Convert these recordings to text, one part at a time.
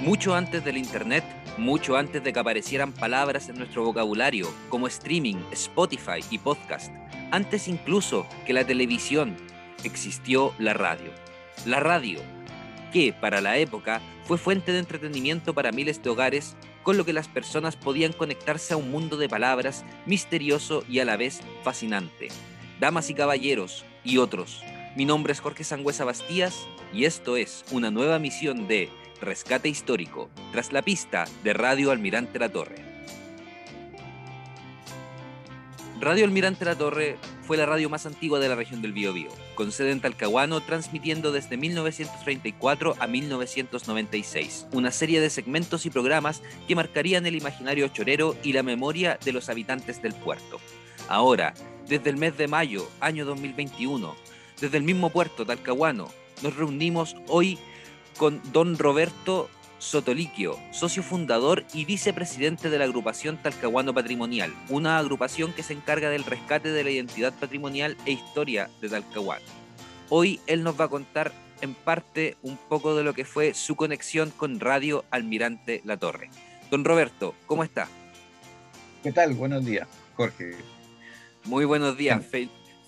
Mucho antes del Internet, mucho antes de que aparecieran palabras en nuestro vocabulario como streaming, Spotify y podcast, antes incluso que la televisión, existió la radio. La radio, que para la época fue fuente de entretenimiento para miles de hogares, con lo que las personas podían conectarse a un mundo de palabras misterioso y a la vez fascinante. Damas y caballeros y otros, mi nombre es Jorge Sangüesa Bastías y esto es una nueva misión de Rescate Histórico, tras la pista de Radio Almirante La Torre. Radio Almirante La Torre fue la radio más antigua de la región del Biobío, con sede en Talcahuano, transmitiendo desde 1934 a 1996, una serie de segmentos y programas que marcarían el imaginario chorero y la memoria de los habitantes del puerto. Ahora, desde el mes de mayo, año 2021, desde el mismo puerto Talcahuano, nos reunimos hoy con don Roberto Sotoliquio, socio fundador y vicepresidente de la agrupación Talcahuano Patrimonial, una agrupación que se encarga del rescate de la identidad patrimonial e historia de Talcahuano. Hoy él nos va a contar en parte un poco de lo que fue su conexión con Radio Almirante La Torre. Don Roberto, ¿cómo está? ¿Qué tal? Buenos días, Jorge. Muy buenos días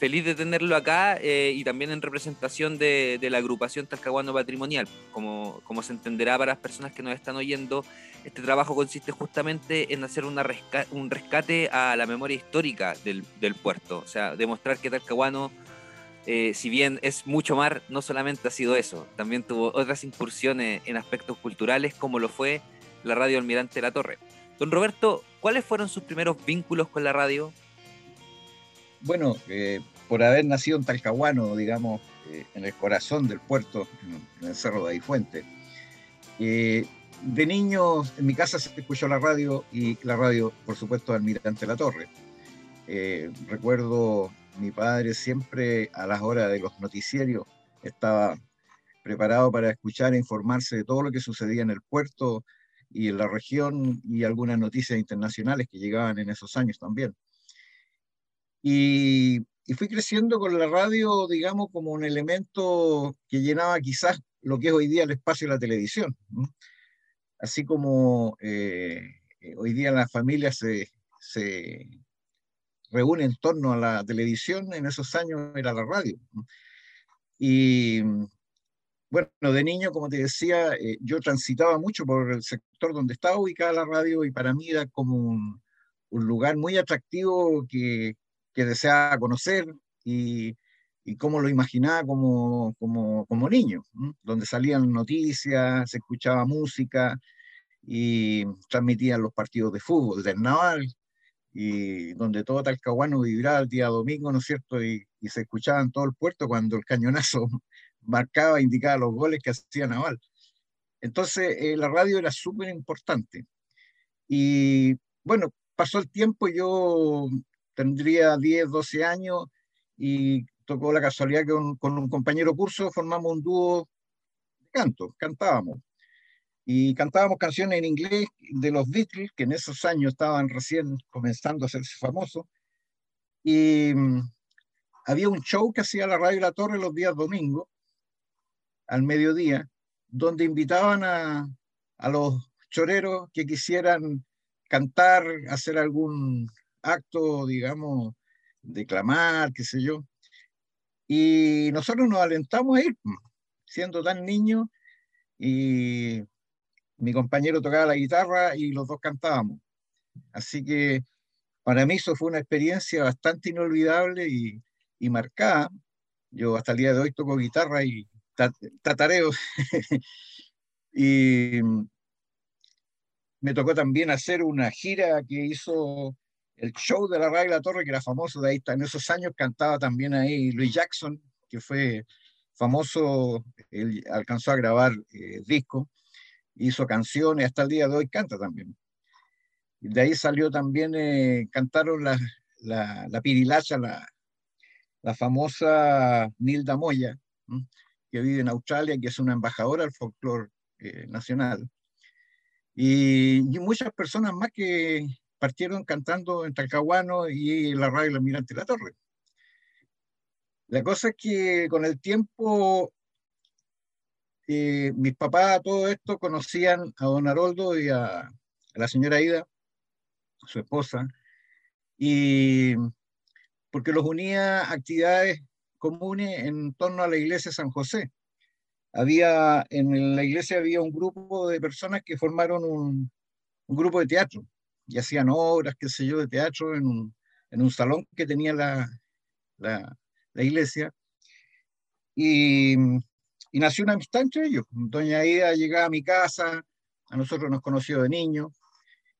feliz de tenerlo acá eh, y también en representación de, la agrupación Talcahuano Patrimonial. Como, como se entenderá para las personas que nos están oyendo, este trabajo consiste justamente en hacer una un rescate a la memoria histórica del, puerto. O sea, demostrar que Talcahuano, eh, si bien es mucho mar, no solamente ha sido eso, también tuvo otras incursiones en aspectos culturales, como lo fue la radio Almirante de la Torre. Don Roberto, ¿cuáles fueron sus primeros vínculos con la radio? Bueno, eh, por haber nacido en Talcahuano, digamos, eh, en el corazón del puerto, en, el Cerro de Aifuente. Eh, de niño en mi casa se escuchó la radio y la radio, por supuesto, Almirante La Torre. Eh, recuerdo mi padre siempre a las horas de los noticiarios estaba preparado para escuchar e informarse de todo lo que sucedía en el puerto y en la región y algunas noticias internacionales que llegaban en esos años también. Y y fui creciendo con la radio, digamos, como un elemento que llenaba quizás lo que es hoy día el espacio de la televisión. Así como eh, eh, hoy día las familias se, se reúnen en torno a la televisión, en esos años era la radio. Y bueno, de niño, como te decía, eh, yo transitaba mucho por el sector donde estaba ubicada la radio y para mí era como un, un lugar muy atractivo que, que deseaba conocer y, y cómo lo imaginaba como, como, como niño, donde salían noticias, se escuchaba música y transmitían los partidos de fútbol del Naval, y donde todo Talcahuano vibraba el día domingo, ¿no es cierto? Y, y se escuchaba en todo el puerto cuando el cañonazo marcaba, indicaba los goles que hacía Naval. Entonces, eh, la radio era súper importante. Y bueno, pasó el tiempo, yo tendría 10, 12 años y tocó la casualidad que con un compañero curso formamos un dúo de canto, cantábamos. Y cantábamos canciones en inglés de los Beatles, que en esos años estaban recién comenzando a hacerse famosos. Y mm, había un show que hacía la Radio La Torre los días domingos, al mediodía, donde invitaban a, a los choreros que quisieran cantar, hacer algún acto, digamos, declamar, qué sé yo. Y nosotros nos alentamos a ir, siendo tan niños, y mi compañero tocaba la guitarra y los dos cantábamos. Así que para mí eso fue una experiencia bastante inolvidable y, y marcada. Yo hasta el día de hoy toco guitarra y tatareo. y me tocó también hacer una gira que hizo el show de la radio La Torre, que era famoso de ahí, en esos años cantaba también ahí Louis Jackson, que fue famoso, él alcanzó a grabar eh, discos, hizo canciones, hasta el día de hoy canta también. De ahí salió también, eh, cantaron la, la, la pirilacha, la, la, famosa Nilda Moya, que vive en Australia, que es una embajadora del folclore eh, nacional. Y, y, muchas personas más que, partieron cantando en Talcahuano y la radio El Almirante La Torre. La cosa es que con el tiempo, eh, mis papás, todo esto, conocían a don Haroldo y a, la señora Ida, su esposa, y porque los unía actividades comunes en torno a la iglesia de San José. Había, en la iglesia había un grupo de personas que formaron un grupo de teatro y hacían obras, qué sé yo, de teatro en un, en un salón que tenía la, la, la iglesia. Y, y, nació una amistad entre ellos. Doña Ida llegaba a mi casa, a nosotros nos conoció de niños,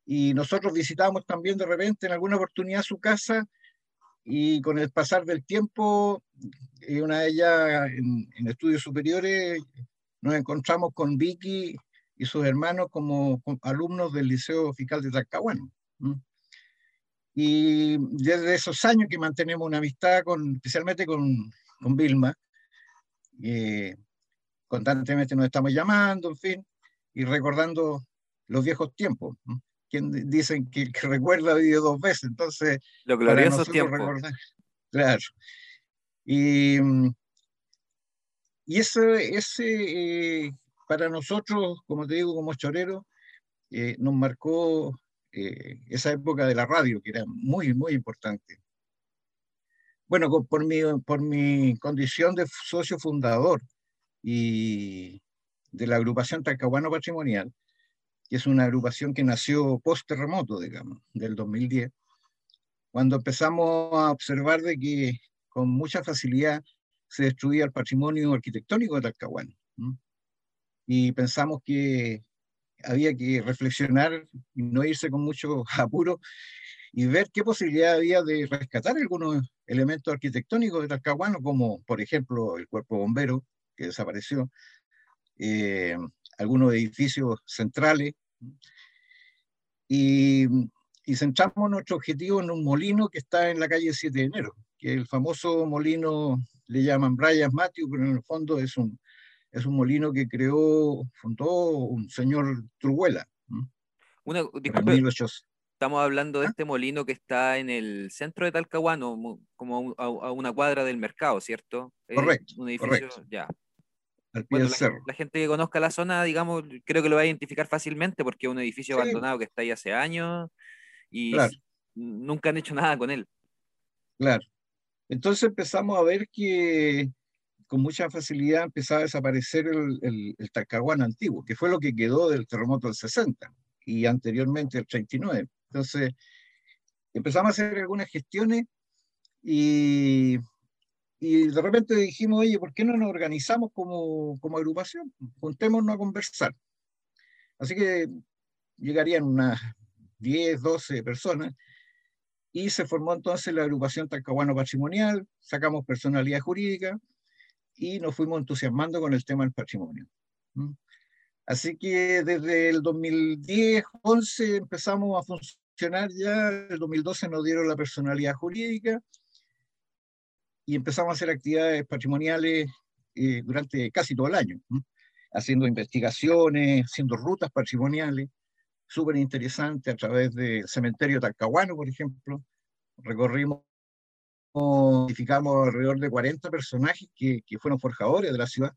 y nosotros visitamos también de repente en alguna oportunidad su casa y con el pasar del tiempo, y una de ellas en, en, estudios superiores, nos encontramos con Vicky y sus hermanos como, alumnos del Liceo Fiscal de Talcahuano. Y desde esos años que mantenemos una amistad, con, especialmente con, con Vilma, eh, constantemente nos estamos llamando, en fin, y recordando los viejos tiempos. Quien dicen que el que recuerda vive dos veces, entonces... Lo glorioso tiempo. Recordar, claro. Y, y ese, ese eh, para nosotros, como te digo, como choreros, eh, nos marcó eh, esa época de la radio, que era muy, muy importante. Bueno, por mi, por mi condición de socio fundador y de la agrupación Talcahuano Patrimonial, que es una agrupación que nació post-terremoto, digamos, del 2010, cuando empezamos a observar de que con mucha facilidad se destruía el patrimonio arquitectónico de Talcahuano. ¿no? Y pensamos que había que reflexionar y no irse con mucho apuro y ver qué posibilidad había de rescatar algunos elementos arquitectónicos de Talcahuano, como por ejemplo el cuerpo bombero, que desapareció, eh, algunos edificios centrales, y, y, centramos nuestro objetivo en un molino que está en la calle 7 de enero, que el famoso molino le llaman Bryas Matthew, pero en el fondo es un, es un molino que creó, fundó un señor Truhuela. Una, disculpe, estamos hablando de ¿Ah? este molino que está en el centro de Talcahuano, como a, a una cuadra del mercado, ¿cierto? Correcto. un edificio, correcto. ya. Al pie Bueno, del la, cerro. la gente que conozca la zona, digamos, creo que lo va a identificar fácilmente porque es un edificio Sí. abandonado que está ahí hace años y Claro. nunca han hecho nada con él. Claro. Entonces empezamos a ver que con mucha facilidad empezaba a desaparecer el, el, Talcahuano antiguo, que fue lo que quedó del terremoto del 60 y anteriormente el 39. Entonces empezamos a hacer algunas gestiones y, y de repente dijimos, oye, ¿por qué no nos organizamos como, como agrupación? Juntémonos a conversar. Así que llegarían unas 10, 12 personas y se formó entonces la agrupación Talcahuano Patrimonial, sacamos personalidad jurídica y nos fuimos entusiasmando con el tema del patrimonio. Así que desde el 2010, 11 empezamos a funcionar ya, el 2012 nos dieron la personalidad jurídica y empezamos a hacer actividades patrimoniales eh, durante casi todo el año, haciendo investigaciones, haciendo rutas patrimoniales, súper interesante a través del cementerio Talcahuano, por ejemplo. Recorrimos, identificamos alrededor de 40 personajes que, que, fueron forjadores de la ciudad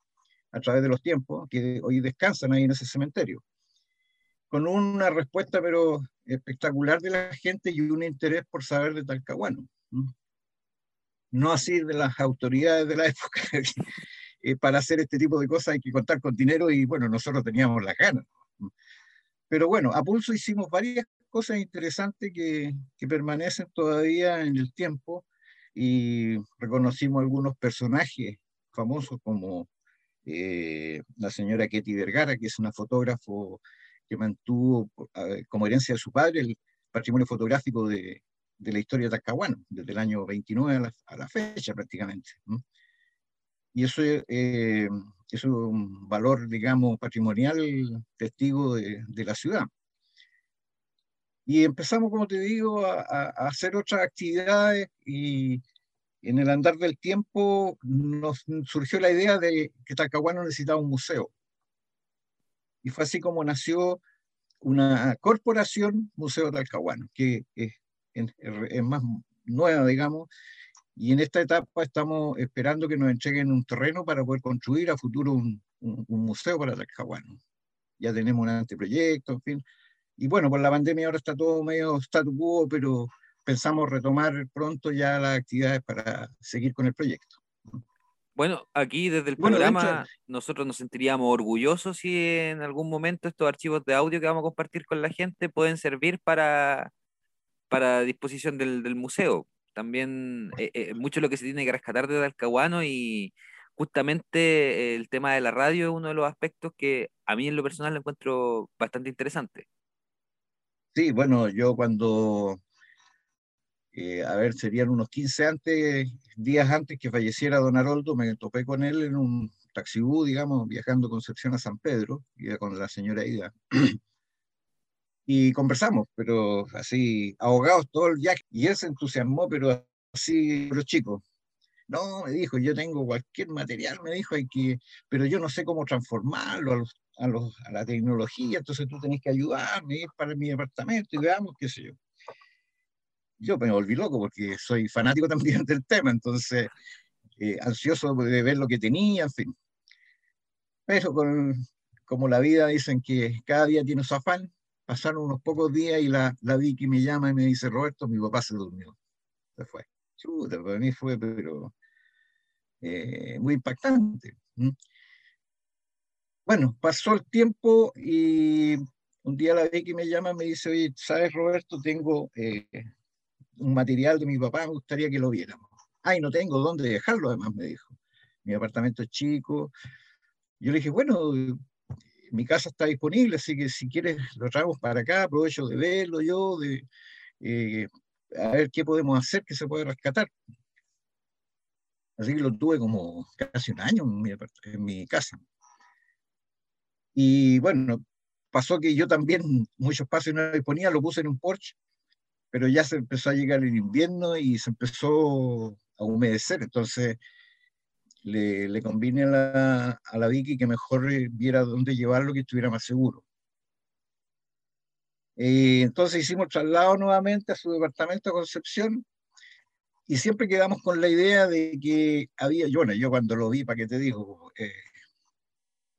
a través de los tiempos, que hoy descansan ahí en ese cementerio. Con una respuesta, pero espectacular de la gente y un interés por saber de Talcahuano. No así de las autoridades de la época. eh, para hacer este tipo de cosas hay que contar con dinero y bueno, nosotros teníamos las ganas. Pero bueno, a pulso hicimos varias cosas interesantes que, que, permanecen todavía en el tiempo y reconocimos algunos personajes famosos como eh, la señora Ketty Vergara, que es una fotógrafo que mantuvo como herencia de su padre el patrimonio fotográfico de, de la historia de Talcahuano, desde el año 29 a la, a la fecha prácticamente. Y eso eh, es un valor, digamos, patrimonial testigo de, de, la ciudad. Y empezamos, como te digo, a, hacer otras actividades y en el andar del tiempo nos surgió la idea de que Talcahuano necesitaba un museo. Y fue así como nació una corporación Museo Talcahuano, que es, es, es más nueva, digamos, Y en esta etapa estamos esperando que nos entreguen un terreno para poder construir a futuro un, museo para Talcahuano. Ya tenemos un anteproyecto, en fin. Y bueno, por la pandemia ahora está todo medio statu quo, pero pensamos retomar pronto ya las actividades para seguir con el proyecto. Bueno, aquí desde el programa nosotros nos sentiríamos orgullosos si en algún momento estos archivos de audio que vamos a compartir con la gente pueden servir para, para disposición del museo también eh, eh, mucho lo que se tiene que rescatar de Talcahuano y justamente el tema de la radio es uno de los aspectos que a mí en lo personal lo encuentro bastante interesante. Sí, bueno, yo cuando, eh, a ver, serían unos 15 antes, días antes que falleciera don Haroldo, me topé con él en un taxibú, digamos, viajando Concepción a San Pedro, iba con la señora Ida. y conversamos, pero así, ahogados todo el viaje. Y él se entusiasmó, pero así, los chicos. No, me dijo, yo tengo cualquier material, me dijo, hay que, pero yo no sé cómo transformarlo a, los, a, los, a la tecnología, entonces tú tenés que ayudarme, ir para mi departamento y veamos qué sé yo. Yo me volví loco porque soy fanático también del tema, entonces eh, ansioso de ver lo que tenía, en fin. Pero con, como la vida dicen que cada día tiene su afán, Pasaron unos pocos días y la, la Vicky me llama y me dice, Roberto, mi papá se durmió. Se fue. Chuta, para mí fue, pero eh, muy impactante. Bueno, pasó el tiempo y un día la Vicky me llama y me dice, oye, ¿sabes, Roberto? Tengo eh, un material de mi papá, me gustaría que lo viéramos. Ay, no tengo dónde dejarlo, además, me dijo. Mi apartamento es chico. Yo le dije, bueno, mi casa está disponible, así que si quieres lo traemos para acá, aprovecho de verlo yo, de eh, a ver qué podemos hacer que se pueda rescatar. Así que lo tuve como casi un año en mi casa. Y bueno, pasó que yo también muchos espacios no disponía, lo puse en un porche, pero ya se empezó a llegar el invierno y se empezó a humedecer, entonces le, le conviene a la, a la Vicky que mejor viera dónde llevarlo, que estuviera más seguro. Y entonces hicimos traslado nuevamente a su departamento de Concepción y siempre quedamos con la idea de que había, yo, bueno, yo cuando lo vi, para qué te digo, eh,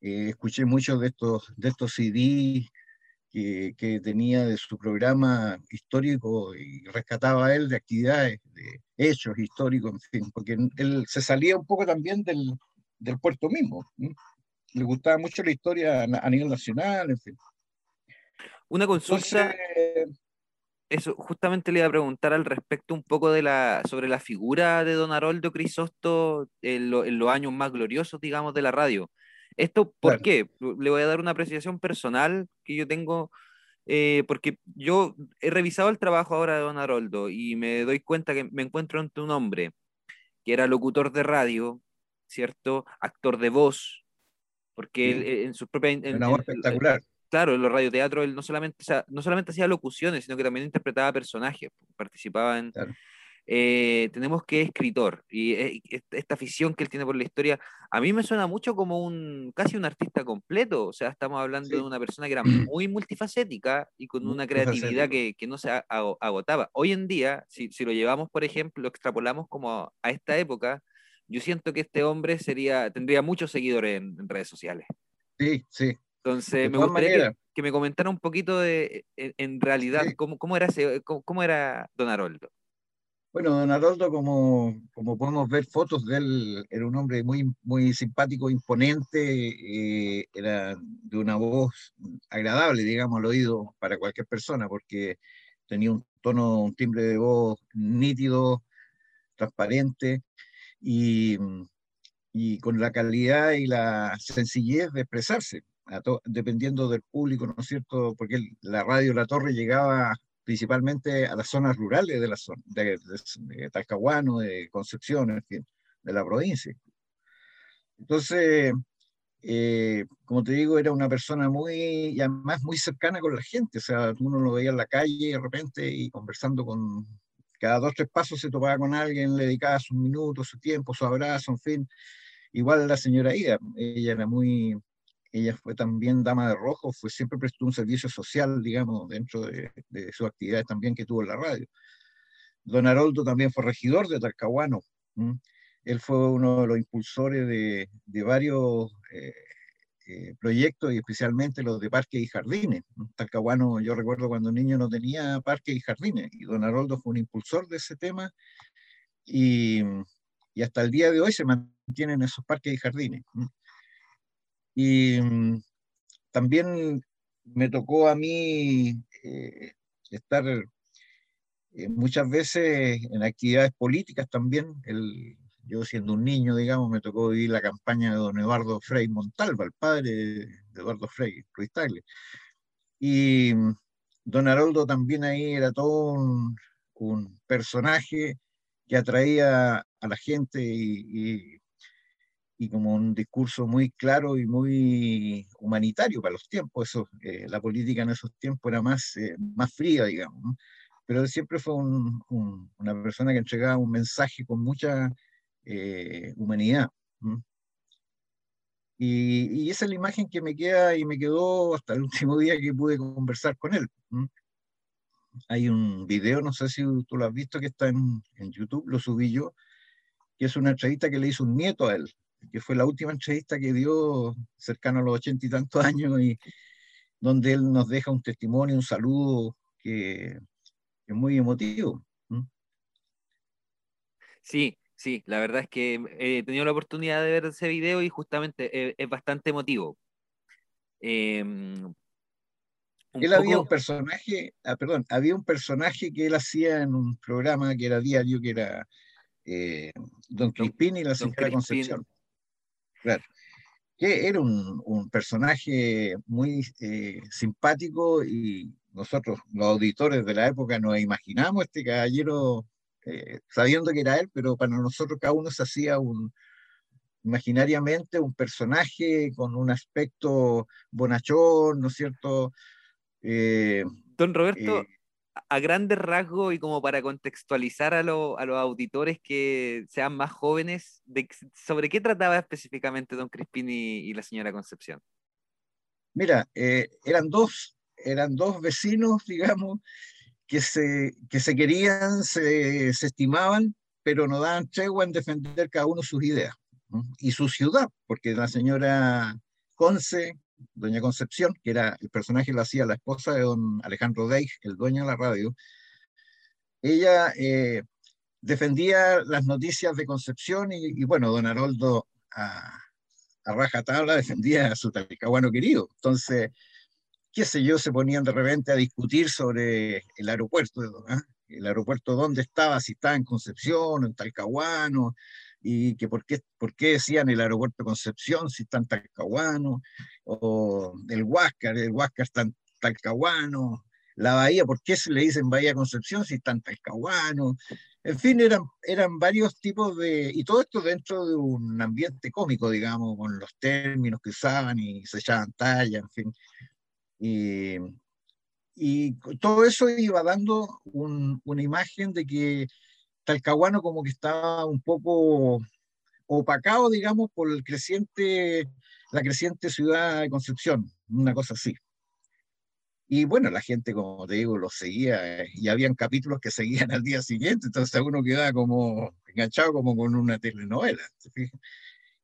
eh, escuché muchos de estos, de estos CDs que, tenía de su programa histórico y rescataba él de actividades, de hechos históricos, en fin, porque él se salía un poco también del, del puerto mismo. Le gustaba mucho la historia a, nivel nacional, en fin. Una consulta. eso, justamente le iba a preguntar al respecto un poco de la, sobre la figura de don Haroldo Crisosto en, en los años más gloriosos, digamos, de la radio. ¿Esto por qué? Le voy a dar una apreciación personal que yo tengo, eh, porque yo he revisado el trabajo ahora de Don Haroldo y me doy cuenta que me encuentro ante un hombre que era locutor de radio, ¿cierto? Actor de voz, porque en su propia... una voz espectacular. Claro, en los radioteatros él no solamente, no solamente hacía locuciones, sino que también interpretaba personajes, participaba en, eh, tenemos que escritor y eh, esta afición que él tiene por la historia, a mí me suena mucho como un casi un artista completo, o sea, estamos hablando de una persona que era muy multifacética y con una creatividad que, que, no se agotaba. Hoy en día, si, si, lo llevamos, por ejemplo, lo extrapolamos como a esta época, yo siento que este hombre sería, tendría muchos seguidores en, redes sociales. Sí, sí. Entonces, me gustaría que, me comentara un poquito de, en, realidad, cómo, cómo, era ese, cómo, cómo era Don Haroldo. Bueno, don Haroldo, como, como podemos ver fotos de él, era un hombre muy, muy simpático, imponente, eh, era de una voz agradable, digamos, al oído para cualquier persona, porque tenía un tono, un timbre de voz nítido, transparente, y, y con la calidad y la sencillez de expresarse, dependiendo del público, ¿no es cierto? Porque la radio La Torre llegaba principalmente a las zonas rurales de la zona, de, Talcahuano, de Concepción, en fin, de la provincia. Entonces, eh, como te digo, era una persona muy, y además muy cercana con la gente, o sea, uno lo veía en la calle de repente y conversando con, cada dos, tres pasos se topaba con alguien, le dedicaba sus minutos, su tiempo, su abrazo, en fin. Igual la señora Ida, ella era muy, ella fue también dama de rojo, fue siempre prestó un servicio social, digamos, dentro de, de sus actividades también que tuvo en la radio. Don Haroldo también fue regidor de Talcahuano. Él fue uno de los impulsores de, varios eh, eh, proyectos y especialmente los de parques y jardines. Talcahuano, yo recuerdo cuando niño no tenía parques y jardines y don Haroldo fue un impulsor de ese tema y, y hasta el día de hoy se mantienen esos parques y jardines. Y mm, también me tocó a mí eh, estar muchas veces en actividades políticas también. El, yo siendo un niño, digamos, me tocó vivir la campaña de don Eduardo Frei Montalva, el padre de Eduardo Frei, Ruiz Tagle. Y don Haroldo también ahí era todo un, personaje que atraía a la gente y, como un discurso muy claro y muy humanitario para los tiempos. Eso, eh, la política en esos tiempos era más, eh, más fría, digamos. Pero él siempre fue una persona que entregaba un mensaje con mucha eh, humanidad. Y, esa es la imagen que me queda y me quedó hasta el último día que pude conversar con él. Hay un video, no sé si tú lo has visto, que está en, en, YouTube, lo subí yo, que es una entrevista que le hizo un nieto a él, que fue la última entrevista que dio cercano a los ochenta y tantos años y donde él nos deja un testimonio, un saludo que, es muy emotivo. Sí, Sí, la verdad es que he tenido la oportunidad de ver ese video y justamente eh, es, bastante emotivo. Em, él había un personaje, ah, perdón, había un personaje que él hacía en un programa que era diario, que era eh, Don Crispín y la señora Concepción. Claro. Que era un, personaje muy eh, simpático y nosotros, los auditores de la época, nos imaginamos este caballero eh, sabiendo que era él, pero para nosotros cada uno se hacía un, imaginariamente un personaje con un aspecto bonachón, ¿no es cierto? Eh, Don Roberto, eh, a grandes rasgos y como para contextualizar a, los auditores que sean más jóvenes, ¿sobre qué trataba específicamente Don Crispín y, la señora Concepción? Mira, eran dos, eran dos vecinos, digamos, que se, que se querían, se, se estimaban, pero no daban tregua en defender cada uno sus ideas y su ciudad, porque la señora Conce, doña Concepción, que era el personaje lo hacía la esposa de don Alejandro Deig, el dueño de la radio, ella eh, defendía las noticias de Concepción y, bueno, don Haroldo a, a rajatabla defendía a su talcahuano querido. Entonces, qué sé yo, se ponían de repente a discutir sobre el aeropuerto, ¿ah? el aeropuerto dónde estaba, si estaba en Concepción, en Talcahuano, y que por qué, por qué decían el aeropuerto Concepción si está en Talcahuano, o el Huáscar, el Huáscar está Talcahuano, la bahía, ¿por qué se le dicen Bahía Concepción si está en Talcahuano? En fin, eran, eran varios tipos de, y todo esto dentro de un ambiente cómico, digamos, con los términos que usaban y se echaban talla, en fin. Y, y todo eso iba dando una imagen de que Talcahuano como que estaba un poco opacado, digamos, por el creciente, la creciente ciudad de Concepción, una cosa así. Y bueno, la gente, como te digo, lo seguía y habían capítulos que seguían al día siguiente, entonces uno quedaba como enganchado como con una telenovela.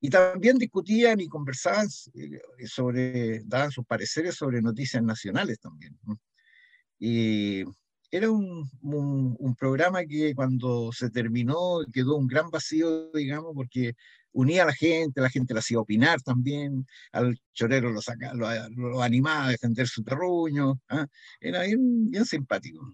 Y también discutían y conversaban eh, sobre, daban sus pareceres sobre noticias nacionales también. Y era un, un, programa que cuando se terminó quedó un gran vacío, digamos, porque unía a la gente, la gente la hacía opinar también, al chorero lo, saca, lo, animaba a defender su terruño, ¿ah? era bien, bien simpático.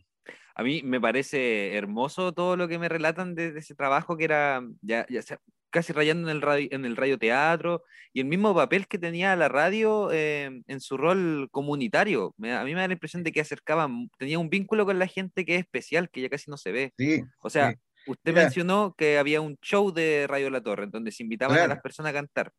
A mí me parece hermoso todo lo que me relatan de, ese trabajo que era, ya, ya casi rayando en el, radio, en el radioteatro y el mismo papel que tenía la radio eh, en su rol comunitario. a mí me da la impresión de que acercaba, tenía un vínculo con la gente que es especial, que ya casi no se ve. Sí, o sea, usted mencionó que había un show de Radio La Torre, en donde se invitaban a las personas a cantar.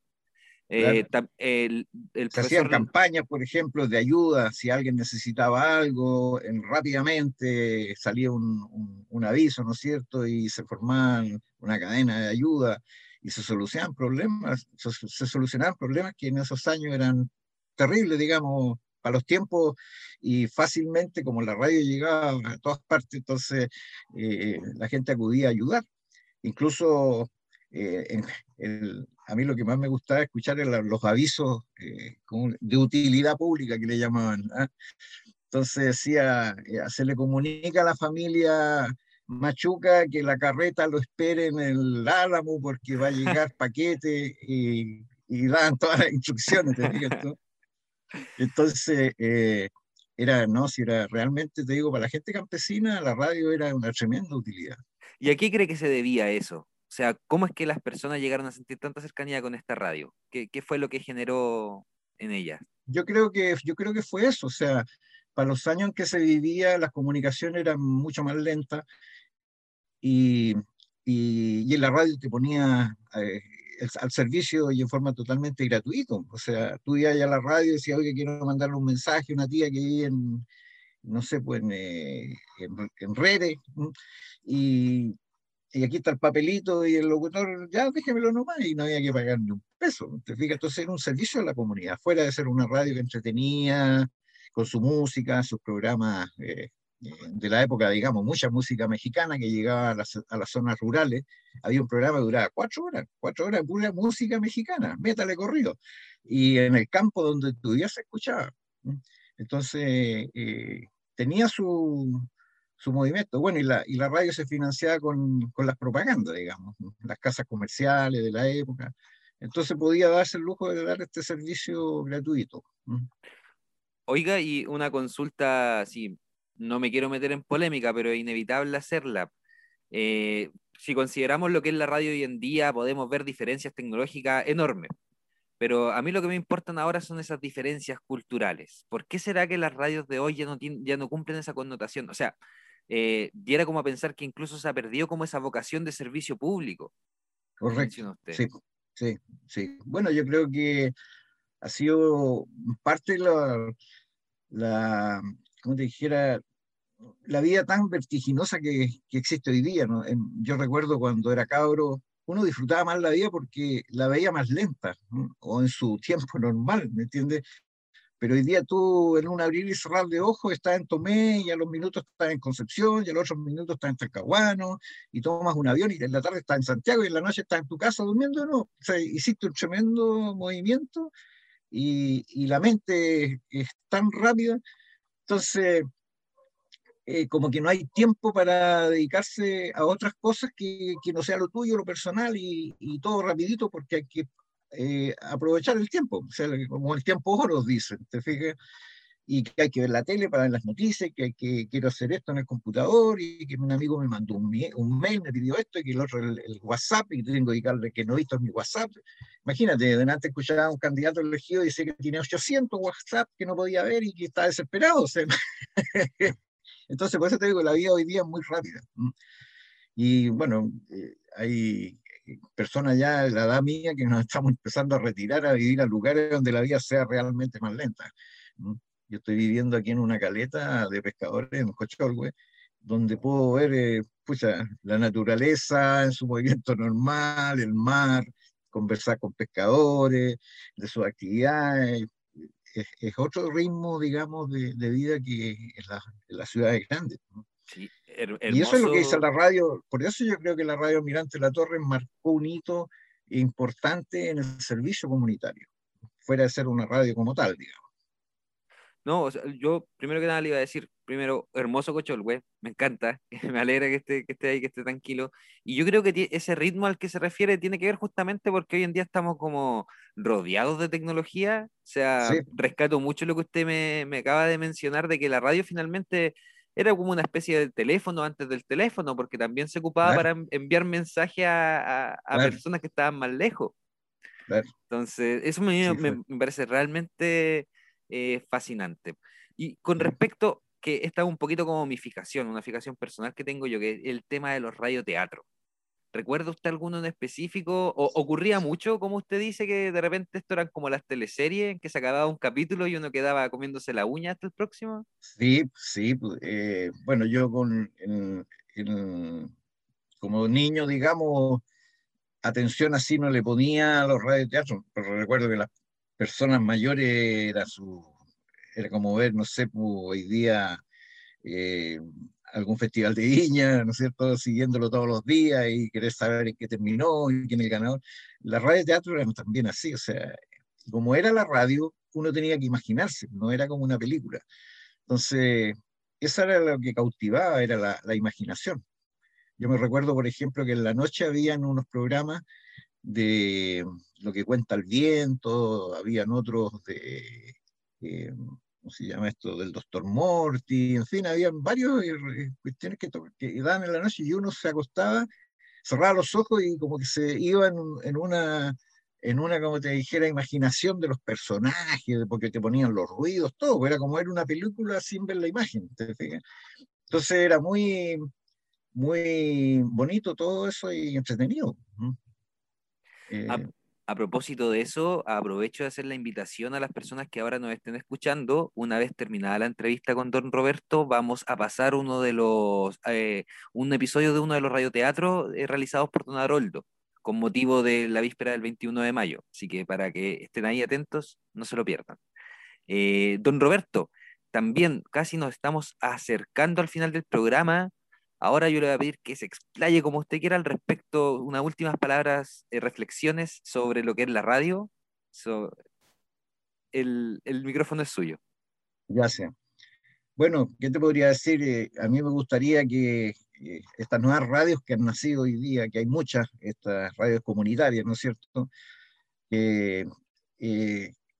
Eh, el, Se hacían campañas, por ejemplo, de ayuda, si alguien necesitaba algo, en, rápidamente salía un, un, aviso, ¿no es cierto? Y se formaban una cadena de ayuda y se solucionaban problemas, se, solucionaban problemas que en esos años eran terribles, digamos, para los tiempos y fácilmente, como la radio llegaba a todas partes, entonces eh, la gente acudía a ayudar. Incluso eh, a mí lo que más me gustaba escuchar eran los avisos eh, de utilidad pública que le llamaban. ¿ah? Entonces decía, se le comunica a la familia Machuca que la carreta lo espere en el Álamo porque va a llegar paquete y, y dan todas las instrucciones. Entonces, eh, era, no, si era realmente, te digo, para la gente campesina, la radio era una tremenda utilidad. ¿Y a qué cree que se debía eso? O sea, ¿cómo es que las personas llegaron a sentir tanta cercanía con esta radio? ¿Qué, fue lo que generó en ella? Yo creo, que, yo creo que fue eso, o sea, para los años en que se vivía, las comunicaciones eran mucho más lentas y, y, en la radio te ponía eh, al servicio y en forma totalmente gratuito. O sea, tú ibas a la radio y decías, oye, quiero mandarle un mensaje a una tía que vive en, no sé, pues en, eh, en, redes, y, y, aquí está el papelito y el locutor, ya déjemelo nomás, y no había que pagar ni un peso. ¿Te fijas? Entonces era un servicio a la comunidad, fuera de ser una radio que entretenía con su música, sus programas eh, de la época, digamos, mucha música mexicana que llegaba a las, a las, zonas rurales. Había un programa que duraba cuatro horas, cuatro horas pura música mexicana, métale corrido. Y en el campo donde estudias se escuchaba. Entonces, eh, tenía su, su, movimiento. Bueno, y la, y la radio se financiaba con, con las propagandas, digamos, las casas comerciales de la época. Entonces podía darse el lujo de dar este servicio gratuito. Oiga, y una consulta así no me quiero meter en polémica, pero es inevitable hacerla. Eh, si consideramos lo que es la radio hoy en día, podemos ver diferencias tecnológicas enormes. Pero a mí lo que me importan ahora son esas diferencias culturales. ¿Por qué será que las radios de hoy ya no, ya no cumplen esa connotación? O sea, eh, diera como a pensar que incluso se ha perdido como esa vocación de servicio público. Correcto. Sí, sí, sí. Bueno, yo creo que ha sido parte de la, la como te dijera, la vida tan vertiginosa que, que existe hoy día. ¿no? yo recuerdo cuando era cabro, uno disfrutaba más la vida porque la veía más lenta, o en su tiempo normal, ¿me entiendes? Pero hoy día tú en un abrir y cerrar de ojos estás en Tomé y a los minutos estás en Concepción y a los otros minutos estás en Talcahuano y tomas un avión y en la tarde estás en Santiago y en la noche estás en tu casa durmiendo, ¿no? O sea, hiciste un tremendo movimiento y, y la mente es tan rápida. Entonces, eh, como que no hay tiempo para dedicarse a otras cosas que, que no sea lo tuyo, lo personal y, y todo rapidito porque hay que eh, aprovechar el tiempo, o sea, como el tiempo oro, dicen, ¿te fijas? Y que hay que ver la tele para ver las noticias, que, hay que quiero hacer esto en el computador y que un amigo me mandó un, un mail, me pidió esto y que el otro el, WhatsApp y que tengo que dedicarle que no he visto mi WhatsApp. Imagínate, delante escuchaba a un candidato elegido y decía que tiene 800 WhatsApp que no podía ver y que está desesperado. O sea, Entonces, por eso te digo, la vida hoy día es muy rápida. Y bueno, eh, hay personas ya de la edad mía que nos estamos empezando a retirar a vivir a lugares donde la vida sea realmente más lenta. Yo estoy viviendo aquí en una caleta de pescadores en Cocholwe, donde puedo ver eh, la naturaleza en su movimiento normal, el mar, conversar con pescadores, de sus actividades, es, otro ritmo, digamos, de, vida que en, la, las ciudades grandes. Y eso es lo que dice la radio, por eso yo creo que la radio Mirante La Torre marcó un hito importante en el servicio comunitario, fuera de ser una radio como tal, digamos. No, yo primero que nada le iba a decir, primero, hermoso güey, me encanta, me alegra que esté, que esté ahí, que esté tranquilo. Y yo creo que ese ritmo al que se refiere tiene que ver justamente porque hoy en día estamos como rodeados de tecnología. O sea, rescato mucho lo que usted me, me, acaba de mencionar de que la radio finalmente era como una especie de teléfono antes del teléfono, porque también se ocupaba para enviar mensajes a, a, personas que estaban más lejos. Entonces, eso me, me, me parece realmente eh, fascinante. Y con respecto, que esta es un poquito como mi fijación, una fijación personal que tengo yo, que es el tema de los radioteatros. ¿Recuerda usted alguno en específico? ¿O ocurría mucho, como usted dice, que de repente esto eran como las teleseries, en que se acababa un capítulo y uno quedaba comiéndose la uña hasta el próximo? Sí, sí. Pues, eh, bueno, yo con, como niño, digamos, atención así no le ponía a los radioteatros, pero recuerdo que las personas mayores era su, era como ver, no sé, pues, hoy día eh, algún festival de viña, ¿no es cierto?, siguiéndolo todos los días y querer saber en qué terminó y quién es el ganador. La radio de teatro era también así, o sea, como era la radio, uno tenía que imaginarse, no era como una película. Entonces, eso era lo que cautivaba, era la, la imaginación. Yo me recuerdo, por ejemplo, que en la noche habían unos programas de lo que cuenta el viento, habían otros de, eh, ¿cómo se llama esto? Del doctor Morty, en fin, habían varios eh, eh, cuestiones que, que dan en la noche y uno se acostaba, cerraba los ojos y como que se iba en, en una en una, como te dijera, imaginación de los personajes, porque te ponían los ruidos, todo, era como ver una película sin ver la imagen. Entonces era muy, muy bonito todo eso y entretenido. a, eh, a, propósito de eso, aprovecho de hacer la invitación a las personas que ahora nos estén escuchando. Una vez terminada la entrevista con Don Roberto, vamos a pasar uno de los, eh, un episodio de uno de los radioteatros eh, realizados por Don Haroldo, con motivo de la víspera del 21 de mayo. Así que para que estén ahí atentos, no se lo pierdan. don Roberto, también casi nos estamos acercando al final del programa. Ahora yo le voy a pedir que se explaye como usted quiera al respecto, unas últimas palabras, eh, reflexiones sobre lo que es la radio. el, micrófono es suyo. Gracias. Bueno, ¿qué te podría decir? Eh, a mí me gustaría que eh, estas nuevas radios que han nacido hoy día, que hay muchas, estas radios comunitarias, ¿no es cierto?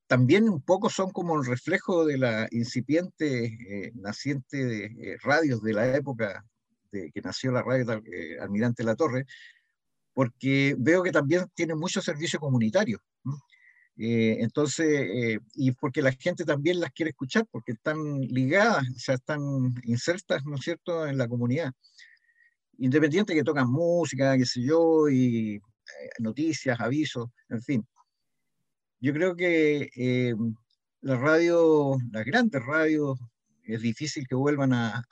también un poco son como el reflejo de la incipiente, naciente de, radios de la época que nació la radio eh, Almirante La Torre, porque veo que también tiene mucho servicio comunitario. Eh, entonces, eh, y porque la gente también las quiere escuchar, porque están ligadas, o sea, están insertas, ¿no es cierto?, en la comunidad. Independiente que tocan música, qué sé yo, y noticias, avisos, en fin. Yo creo que la radio, las grandes radios, es difícil que vuelvan a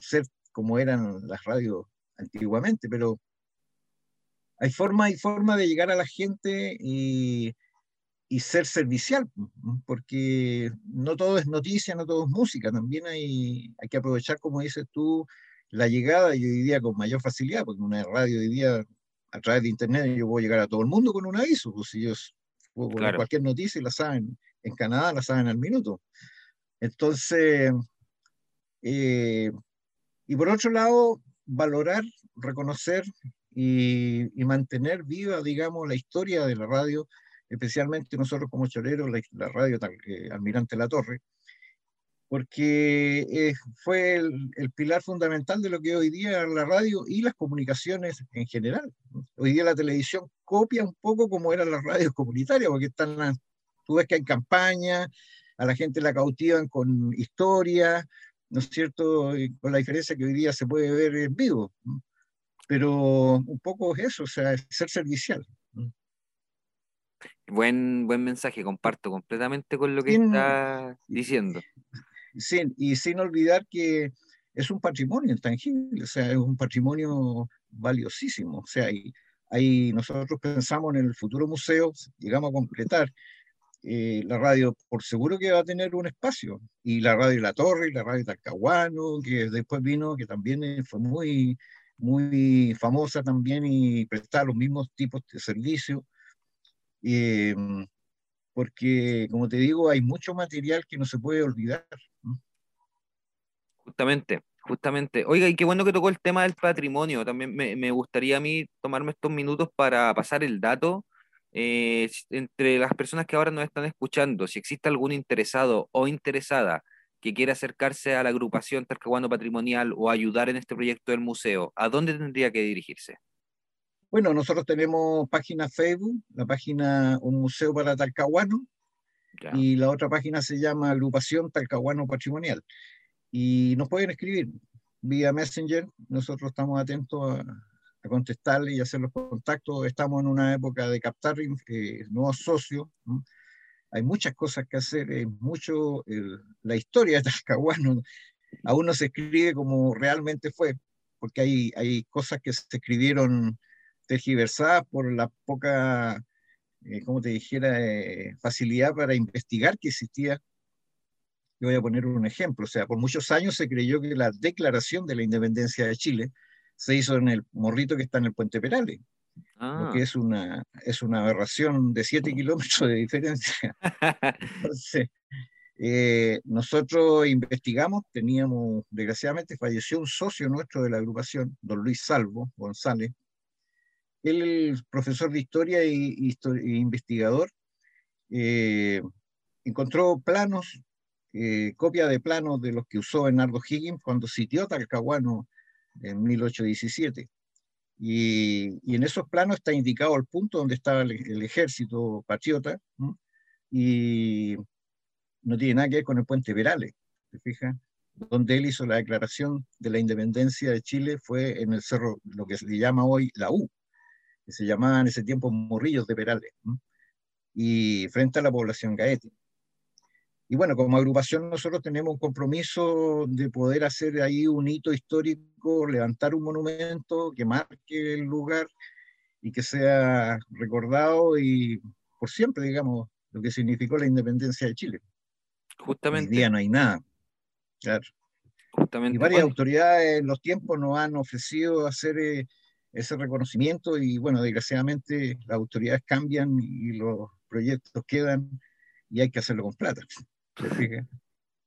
ser como eran las radios antiguamente, pero hay forma y forma de llegar a la gente y, y, ser servicial, porque no todo es noticia, no todo es música, también hay, hay que aprovechar, como dices tú, la llegada y hoy día con mayor facilidad, porque una radio hoy día a través de internet yo puedo llegar a todo el mundo con un aviso, pues si ellos cualquier noticia y la saben, en Canadá la saben al minuto. Entonces, eh, y por otro lado, valorar, reconocer y, mantener viva, digamos, la historia de la radio, especialmente nosotros como choreros, la, radio tal, Almirante La Torre, porque eh, fue el, pilar fundamental de lo que hoy día la radio y las comunicaciones en general. Hoy día la televisión copia un poco como eran las radios comunitarias, porque están, tú ves que hay campañas, a la gente la cautivan con historia, ¿no es cierto? con la diferencia que hoy día se puede ver en vivo. Pero un poco es eso, o sea, ser servicial. Buen, buen mensaje, comparto completamente con lo que está diciendo. Sí, y sin olvidar que es un patrimonio intangible, o sea, es un patrimonio valiosísimo. O sea, ahí nosotros pensamos en el futuro museo, llegamos a concretar eh, la radio por seguro que va a tener un espacio. Y la radio La Torre, y la radio Talcahuano, que después vino, que también eh, fue muy, muy famosa también y prestaba los mismos tipos de servicios. Eh, porque, como te digo, hay mucho material que no se puede olvidar. Justamente, justamente. Oiga, y qué bueno que tocó el tema del patrimonio. También me, me gustaría a mí tomarme estos minutos para pasar el dato eh, entre las personas que ahora nos están escuchando, si existe algún interesado o interesada que quiera acercarse a la agrupación Talcahuano Patrimonial o ayudar en este proyecto del museo, ¿a dónde tendría que dirigirse? Bueno, nosotros tenemos página Facebook, la página Un Museo para Talcahuano, y la otra página se llama Agrupación Talcahuano Patrimonial. Y nos pueden escribir vía Messenger, nosotros estamos atentos a, a contestarle y hacer los contactos. Estamos en una época de captar eh, nuevos socios. Hay muchas cosas que hacer, mucho la historia de Talcahuano aún no se escribe como realmente fue, porque hay, hay cosas que se escribieron tergiversadas por la poca, eh, como te dijera, eh, facilidad para investigar que existía Yo voy a poner un ejemplo. O sea, por muchos años se creyó que la declaración de la independencia de Chile se hizo en el morrito que está en el Puente Perales, lo que ah. es una, es una aberración de 7 kilómetros de diferencia. Entonces, eh, nosotros investigamos, teníamos, desgraciadamente falleció un socio nuestro de la agrupación, don Luis Salvo González. Él es profesor de historia y, investigador. Eh, encontró planos, eh, copia de planos de los que usó Bernardo Higgins cuando sitió Talcahuano en 1817. Y, en esos planos está indicado el punto donde estaba el, ejército patriota y no tiene nada que ver con el puente Perales, ¿te fijas? Donde él hizo la declaración de la independencia de Chile fue en el cerro, lo que se llama hoy la U, que se llamaba en ese tiempo Morrillos de Perales, y frente a la población gaete. Y bueno, como agrupación nosotros tenemos un compromiso de poder hacer ahí un hito histórico, levantar un monumento que marque el lugar y que sea recordado y por siempre, digamos, lo que significó la independencia de Chile. Justamente. Hoy día no hay nada. Claro. Justamente. Y varias autoridades en los tiempos nos han ofrecido hacer eh, ese reconocimiento y bueno, desgraciadamente las autoridades cambian y los proyectos quedan y hay que hacerlo con plata.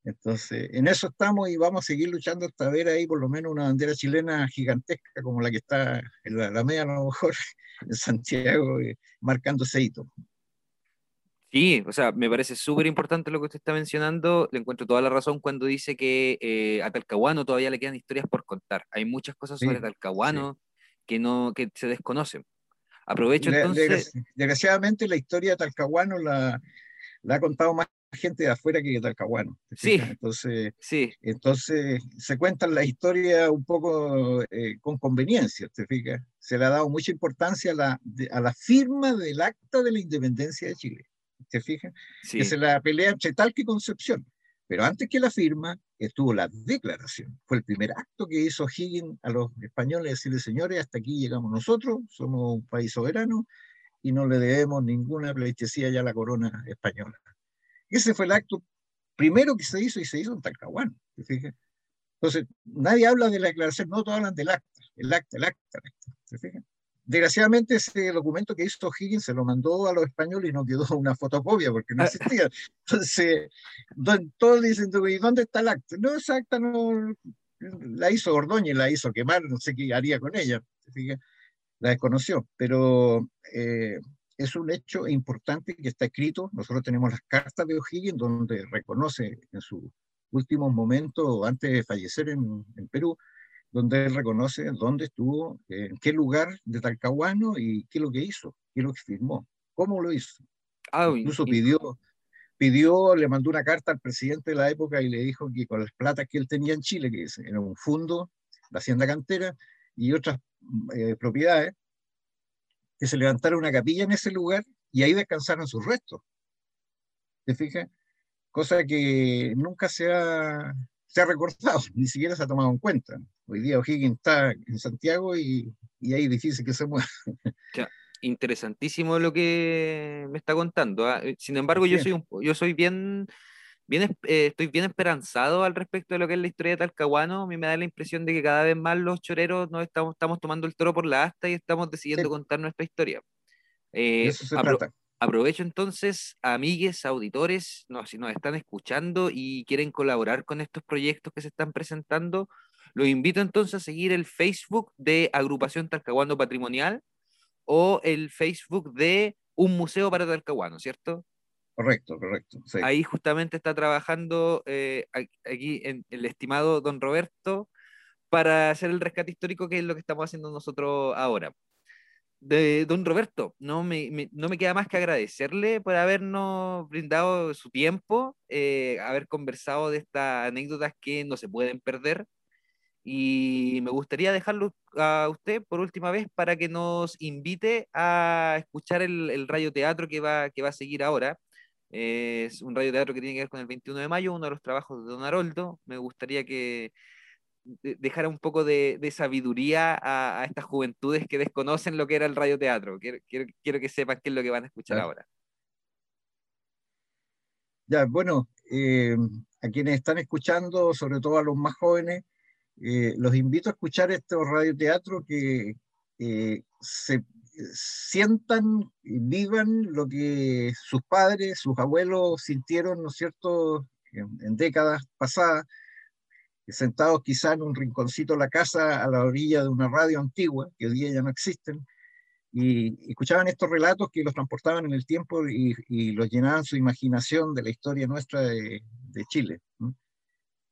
Entonces, en eso estamos y vamos a seguir luchando hasta ver ahí por lo menos una bandera chilena gigantesca como la que está en la Alameda, a lo mejor, en Santiago, eh, marcando ese hito. Sí, o sea, me parece súper importante lo que usted está mencionando. Le encuentro toda la razón cuando dice que eh, a Talcahuano todavía le quedan historias por contar. Hay muchas cosas sobre Talcahuano que, no, que se desconocen. Aprovecho entonces. Desgraciadamente, la historia de Talcahuano la, la ha contado más gente de afuera que de Talcahuano. Sí. Entonces, sí. entonces se cuentan la historia un poco eh, con conveniencia, ¿te fijas? Se le ha dado mucha importancia a la, a la firma del acta de la independencia de Chile, ¿te fijas? Sí. Que se la pelea entre tal que Concepción. Pero antes que la firma estuvo la declaración. Fue el primer acto que hizo Higgins a los españoles, decirle, señores, hasta aquí llegamos nosotros, somos un país soberano y no le debemos ninguna pleitesía ya a la corona española. Ese fue el acto primero que se hizo y se hizo en Talcahuano. Entonces, nadie habla de la declaración, no todos hablan del acta, el acta, el acta, el acta Desgraciadamente ese documento que hizo Higgins se lo mandó a los españoles y no quedó una fotocopia porque no ah. existía. Entonces, todos dicen, ¿y dónde está el acta? No, esa acta no, la hizo Ordóñez, la hizo quemar, no sé qué haría con ella. La desconoció, pero eh, es un hecho importante que está escrito. Nosotros tenemos las cartas de O'Higgins donde reconoce en su último momento, antes de fallecer en, Perú, donde él reconoce dónde estuvo, en qué lugar de Talcahuano y qué es lo que hizo, qué es lo que firmó, cómo lo hizo. Ah, Incluso pidió, pidió, le mandó una carta al presidente de la época y le dijo que con las platas que él tenía en Chile, que era un fondo, la hacienda cantera y otras eh, propiedades, que se levantara una capilla en ese lugar y ahí descansaron sus restos. ¿Te fijas? Cosa que nunca se ha, se ha recordado, ni siquiera se ha tomado en cuenta. Hoy día O'Higgins está en Santiago y, y ahí es difícil que se mueva. interesantísimo lo que me está contando. ¿ah? Sin embargo, yo soy, un, yo soy bien bien, eh, estoy bien esperanzado al respecto de lo que es la historia de Talcahuano. A mí me da la impresión de que cada vez más los choreros nos estamos, estamos tomando el toro por la asta y estamos decidiendo contar nuestra historia. Eh, eso se trata. Aprovecho entonces, amigues, auditores, no, si nos están escuchando y quieren colaborar con estos proyectos que se están presentando, los invito entonces a seguir el Facebook de Agrupación Talcahuano Patrimonial o el Facebook de Un Museo para Talcahuano, ¿cierto? Correcto, correcto. Ahí justamente está trabajando eh, aquí en el estimado don Roberto para hacer el rescate histórico, que es lo que estamos haciendo nosotros ahora. De don Roberto, no me, no me queda más que agradecerle por habernos brindado su tiempo, eh, haber conversado de estas anécdotas que no se pueden perder. Y me gustaría dejarlo a usted por última vez para que nos invite a escuchar el, el radioteatro que va, que va a seguir ahora es un radioteatro que tiene que ver con el 21 de mayo, uno de los trabajos de Don Haroldo. Me gustaría que dejara un poco de, sabiduría a, estas juventudes que desconocen lo que era el radioteatro. Quiero, quiero, que sepan qué es lo que van a escuchar ahora. Ya, bueno, eh, a quienes están escuchando, sobre todo a los más jóvenes, eh, los invito a escuchar este radioteatro que se sientan vivan lo que sus padres, sus abuelos sintieron, ¿no es cierto?, en, décadas pasadas, sentados quizá en un rinconcito de la casa a la orilla de una radio antigua, que hoy día ya no existen, y escuchaban estos relatos que los transportaban en el tiempo y, los llenaban su imaginación de la historia nuestra de, Chile.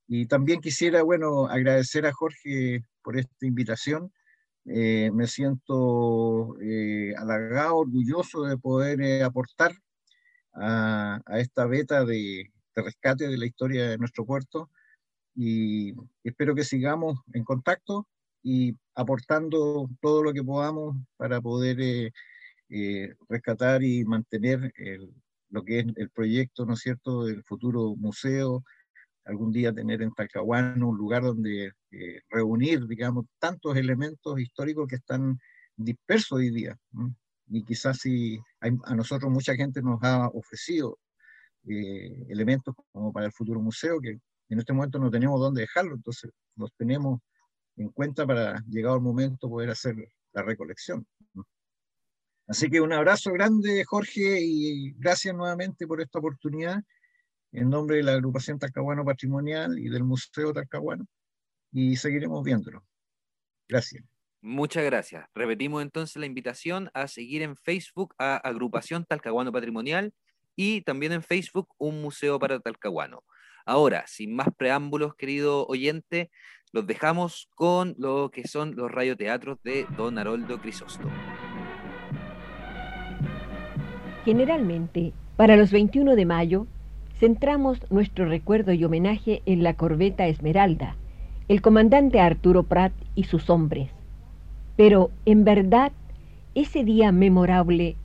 Y también quisiera, bueno, agradecer a Jorge por esta invitación eh, me siento eh, halagado, orgulloso de poder eh, aportar a, esta beta de, rescate de la historia de nuestro puerto y espero que sigamos en contacto y aportando todo lo que podamos para poder rescatar y mantener lo que es el proyecto, ¿no es cierto?, del futuro museo, algún día tener en Talcahuano un lugar donde eh, reunir, digamos, tantos elementos históricos que están dispersos hoy día. Y quizás si a nosotros mucha gente nos ha ofrecido eh, elementos como para el futuro museo, que en este momento no tenemos dónde dejarlo, entonces los tenemos en cuenta para, llegado el momento, poder hacer la recolección. Así que un abrazo grande, Jorge, y gracias nuevamente por esta oportunidad en nombre de la agrupación Talcahuano Patrimonial y del Museo Talcahuano y seguiremos viéndolo. Gracias. Muchas gracias. Repetimos entonces la invitación a seguir en Facebook a Agrupación Talcahuano Patrimonial y también en Facebook Un Museo para Talcahuano. Ahora, sin más preámbulos, querido oyente, los dejamos con lo que son los radioteatros de Don Haroldo Crisóstomo. Generalmente, para los 21 de mayo, centramos nuestro recuerdo y homenaje en la corbeta Esmeralda, el comandante Arturo Prat y sus hombres. Pero, en verdad, ese día memorable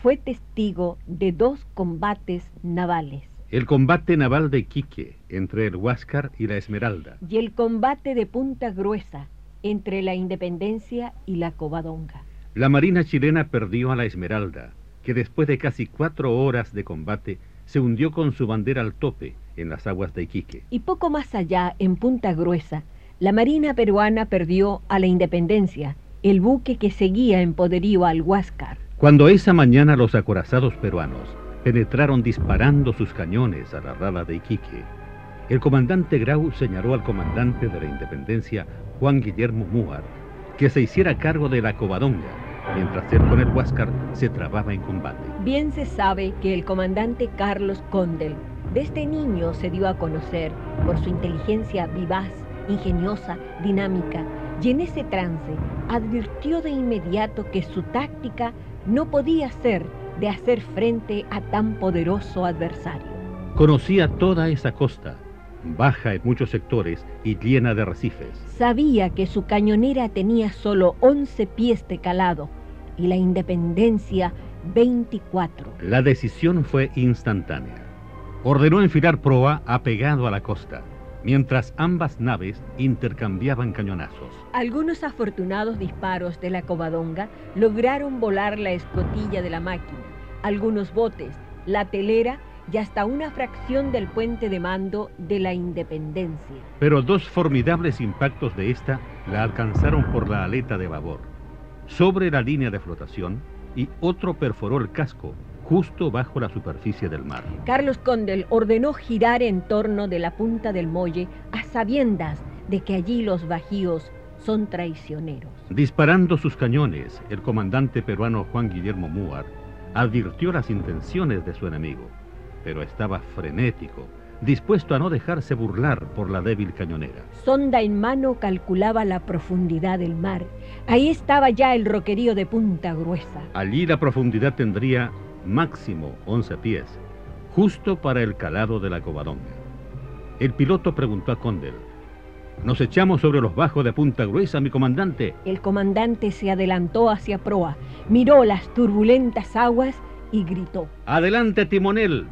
fue testigo de dos combates navales. El combate naval de Quique entre el Huáscar y la Esmeralda. Y el combate de Punta Gruesa entre la Independencia y la Covadonga. La Marina chilena perdió a la Esmeralda, que después de casi cuatro horas de combate se hundió con su bandera al tope en las aguas de Iquique. Y poco más allá, en Punta Gruesa, la Marina peruana perdió a la Independencia, el buque que seguía en poderío al Huáscar. Cuando esa mañana los acorazados peruanos penetraron disparando sus cañones a la rada de Iquique, el comandante Grau señaló al comandante de la Independencia, Juan Guillermo Muar, que se hiciera cargo de la Covadonga, mientras él con el Huáscar se trababa en combate. Bien se sabe que el comandante Carlos Condel desde niño se dio a conocer por su inteligencia vivaz, ingeniosa, dinámica, y en ese trance advirtió de inmediato que su táctica no podía ser de hacer frente a tan poderoso adversario. Conocía toda esa costa, baja en muchos sectores y llena de arrecifes. Sabía que su cañonera tenía solo 11 pies de calado y la independencia 24. La decisión fue instantánea. Ordenó enfilar proa apegado a la costa, mientras ambas naves intercambiaban cañonazos. Algunos afortunados disparos de la covadonga lograron volar la escotilla de la máquina, algunos botes, la telera y hasta una fracción del puente de mando de la Independencia. Pero dos formidables impactos de esta la alcanzaron por la aleta de babor, sobre la línea de flotación, y otro perforó el casco, justo bajo la superficie del mar. Carlos Condel ordenó girar en torno de la punta del muelle a sabiendas de que allí los bajíos son traicioneros. Disparando sus cañones, el comandante peruano Juan Guillermo Muar advirtió las intenciones de su enemigo pero estaba frenético, dispuesto a no dejarse burlar por la débil cañonera. Sonda en mano calculaba la profundidad del mar. Ahí estaba ya el roquerío de Punta Gruesa. Allí la profundidad tendría máximo 11 pies, justo para el calado de la covadonga. El piloto preguntó a Condel, ¿Nos echamos sobre los bajos de Punta Gruesa, mi comandante? El comandante se adelantó hacia proa, miró las turbulentas aguas y gritó. Adelante, timonel,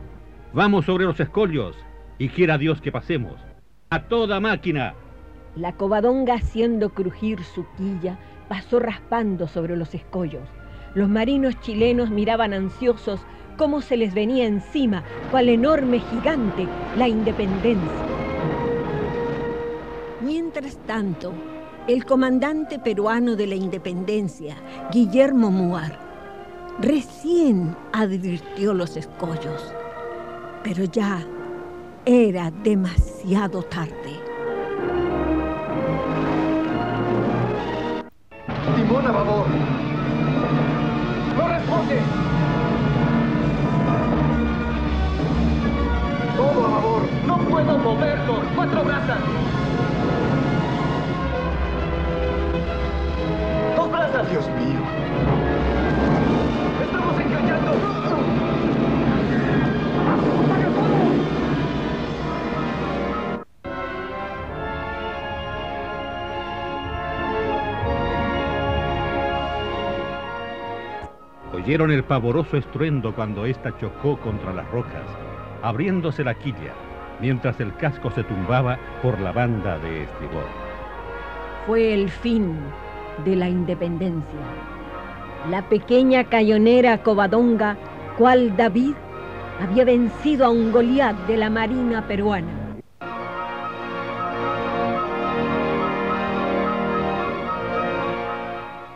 Vamos sobre los escollos y quiera Dios que pasemos. A toda máquina. La covadonga haciendo crujir su quilla pasó raspando sobre los escollos. Los marinos chilenos miraban ansiosos cómo se les venía encima, cual enorme gigante, la independencia. Mientras tanto, el comandante peruano de la independencia, Guillermo Muar, recién advirtió los escollos, pero ya era demasiado tarde. Timón a favor. ¡No responde! Todo a favor. No puedo moverlo. Cuatro brazas. Dos brazas. Dios mío. Oyeron el pavoroso estruendo cuando ésta chocó contra las rocas, abriéndose la quilla, mientras el casco se tumbaba por la banda de estribor. Fue el fin de la independencia. La pequeña cañonera Covadonga, cual David, había vencido a un Goliat de la marina peruana.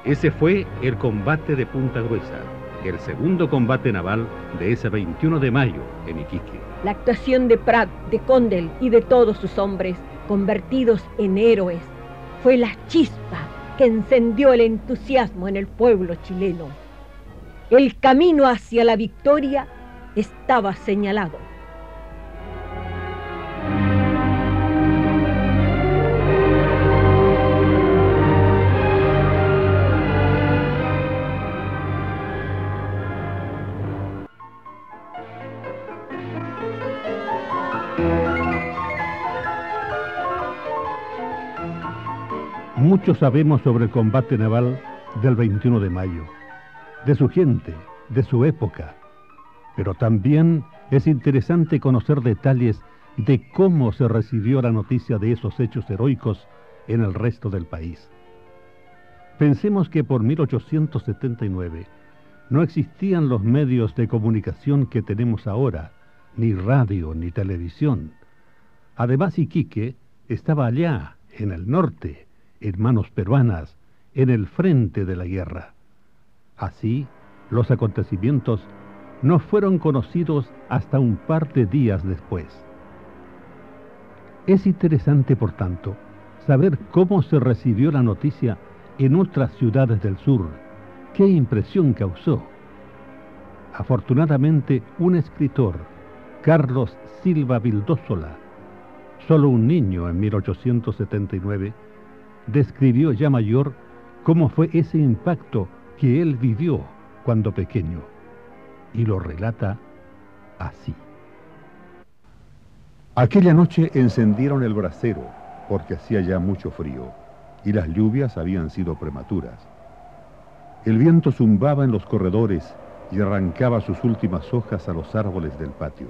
Ese fue el combate de Punta Gruesa, el segundo combate naval de ese 21 de mayo en Iquique. La actuación de Prat, de Condel y de todos sus hombres, convertidos en héroes, fue la chispa que encendió el entusiasmo en el pueblo chileno. El camino hacia la victoria estaba señalado. Mucho sabemos sobre el combate naval del 21 de mayo, de su gente, de su época, pero también es interesante conocer detalles de cómo se recibió la noticia de esos hechos heroicos en el resto del país. Pensemos que por 1879 no existían los medios de comunicación que tenemos ahora, ni radio ni televisión. Además, Iquique estaba allá, en el norte, en manos peruanas, en el frente de la guerra. Así, los acontecimientos no fueron conocidos hasta un par de días después. Es interesante, por tanto, saber cómo se recibió la noticia en otras ciudades del sur, qué impresión causó. Afortunadamente, un escritor, Carlos Silva Vildósola, solo un niño en 1879, describió ya mayor cómo fue ese impacto que él vivió cuando pequeño, y lo relata así. Aquella noche encendieron el brasero porque hacía ya mucho frío y las lluvias habían sido prematuras. El viento zumbaba en los corredores y arrancaba sus últimas hojas a los árboles del patio.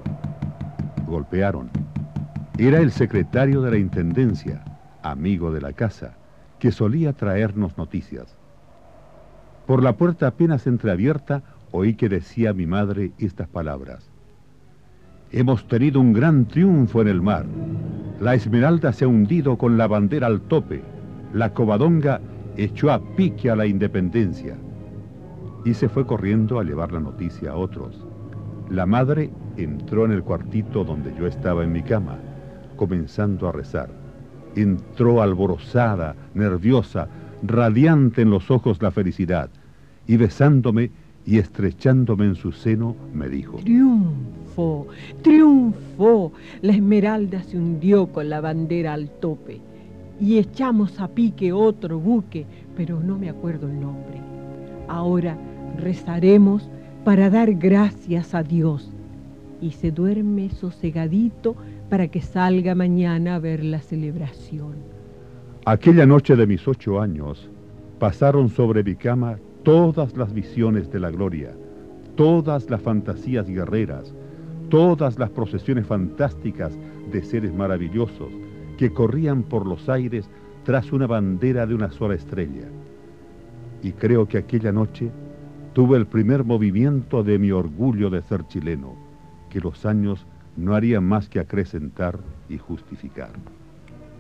Golpearon. Era el secretario de la Intendencia, amigo de la casa, que solía traernos noticias. Por la puerta apenas entreabierta oí que decía mi madre estas palabras. Hemos tenido un gran triunfo en el mar. La Esmeralda se ha hundido con la bandera al tope. La Covadonga echó a pique a la independencia. Y se fue corriendo a llevar la noticia a otros. La madre entró en el cuartito donde yo estaba en mi cama, comenzando a rezar. Entró alborozada, nerviosa, radiante en los ojos la felicidad, y besándome y estrechándome en su seno, me dijo, Triunfo, triunfo. La esmeralda se hundió con la bandera al tope y echamos a pique otro buque, pero no me acuerdo el nombre. Ahora rezaremos para dar gracias a Dios y se duerme sosegadito para que salga mañana a ver la celebración. Aquella noche de mis ocho años pasaron sobre mi cama todas las visiones de la gloria, todas las fantasías guerreras, todas las procesiones fantásticas de seres maravillosos que corrían por los aires tras una bandera de una sola estrella. Y creo que aquella noche tuve el primer movimiento de mi orgullo de ser chileno, que los años no harían más que acrecentar y justificar.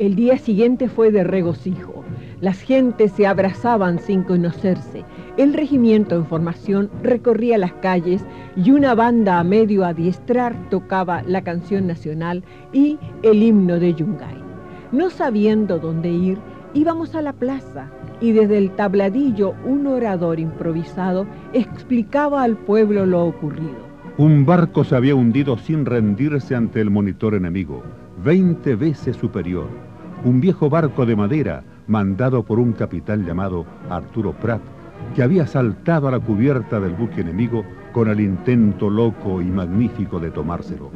El día siguiente fue de regocijo. Las gentes se abrazaban sin conocerse. El regimiento en formación recorría las calles y una banda a medio adiestrar tocaba la canción nacional y el himno de Yungay. No sabiendo dónde ir, íbamos a la plaza y desde el tabladillo un orador improvisado explicaba al pueblo lo ocurrido. Un barco se había hundido sin rendirse ante el monitor enemigo, 20 veces superior. Un viejo barco de madera mandado por un capitán llamado Arturo Prat, que había saltado a la cubierta del buque enemigo con el intento loco y magnífico de tomárselo.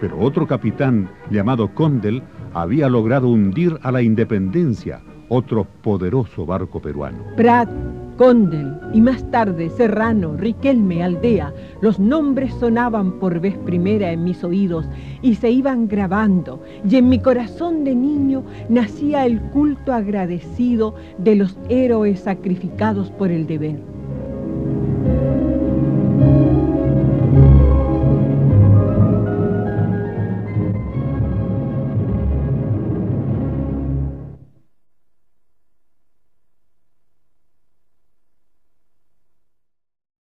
Pero otro capitán llamado Condel había logrado hundir a la Independencia, otro poderoso barco peruano. Prat, Condel y más tarde Serrano, Riquelme, Aldea, los nombres sonaban por vez primera en mis oídos y se iban grabando, y en mi corazón de niño nacía el culto agradecido de los héroes sacrificados por el deber.